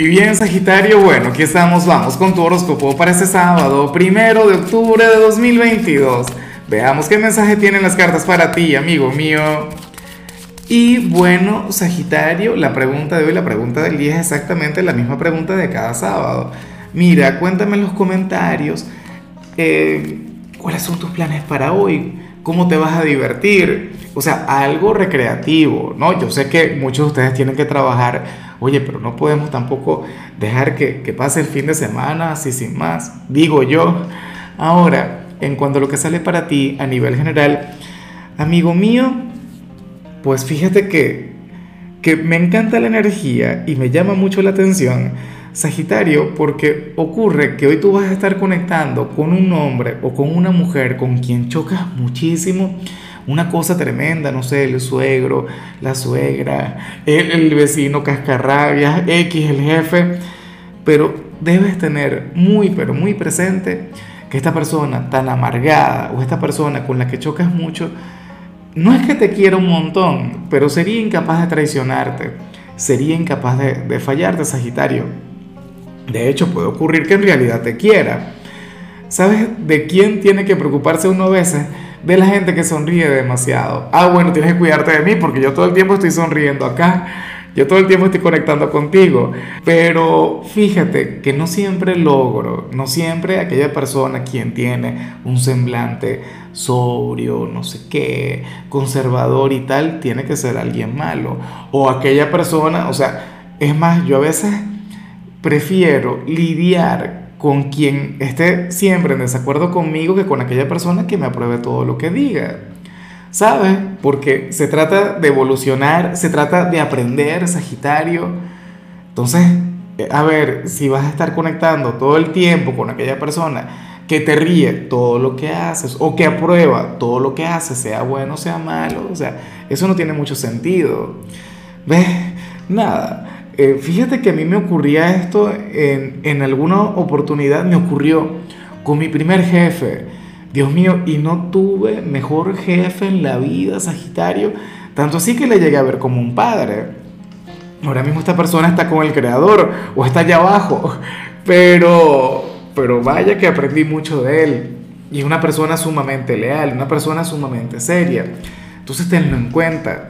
Y bien, Sagitario, bueno, aquí estamos, vamos con tu horóscopo para este sábado, primero de octubre de 2022. Veamos qué mensaje tienen las cartas para ti, amigo mío. Y bueno, Sagitario, la pregunta de hoy, la pregunta del día es exactamente la misma pregunta de cada sábado. Mira, cuéntame en los comentarios eh, cuáles son tus planes para hoy, cómo te vas a divertir, o sea, algo recreativo, ¿no? Yo sé que muchos de ustedes tienen que trabajar Oye, pero no podemos tampoco dejar que, pase el fin de semana así sin más, digo yo. Ahora, en cuanto a lo que sale para ti a nivel general, amigo mío, pues fíjate que, que me encanta la energía y me llama mucho la atención, Sagitario, porque ocurre que hoy tú vas a estar conectando con un hombre o con una mujer con quien chocas muchísimo una cosa tremenda, no sé, el suegro, la suegra, el, vecino cascarrabias, X, el jefe, pero debes tener muy, pero muy presente que esta persona tan amargada o esta persona con la que chocas mucho, no es que te quiera un montón, pero sería incapaz de traicionarte, sería incapaz de, de fallarte, Sagitario. De hecho, puede ocurrir que en realidad te quiera. ¿Sabes de quién tiene que preocuparse uno a veces? de la gente que sonríe demasiado. Ah, bueno, tienes que cuidarte de mí porque yo todo el tiempo estoy sonriendo acá. Yo todo el tiempo estoy conectando contigo. Pero fíjate que no siempre logro, no siempre aquella persona quien tiene un semblante sobrio, no sé qué, conservador y tal, tiene que ser alguien malo. O aquella persona, o sea, es más, yo a veces prefiero lidiar con quien esté siempre en desacuerdo conmigo que con aquella persona que me apruebe todo lo que diga. ¿Sabes? Porque se trata de evolucionar, se trata de aprender, Sagitario. Entonces, eh, a ver, si vas a estar conectando todo el tiempo con aquella persona que te ríe todo lo que haces o que aprueba todo lo que haces, sea bueno, sea malo, o sea, eso no tiene mucho sentido. ¿Ves? Nada. Eh, fíjate que a mí me ocurría esto en, en alguna oportunidad, me ocurrió con mi primer jefe. Dios mío, y no tuve mejor jefe en la vida, Sagitario, tanto así que le llegué a ver como un padre. Ahora mismo esta persona está con el creador o está allá abajo, pero, pero vaya que aprendí mucho de él. Y es una persona sumamente leal, una persona sumamente seria. Entonces tenlo en cuenta.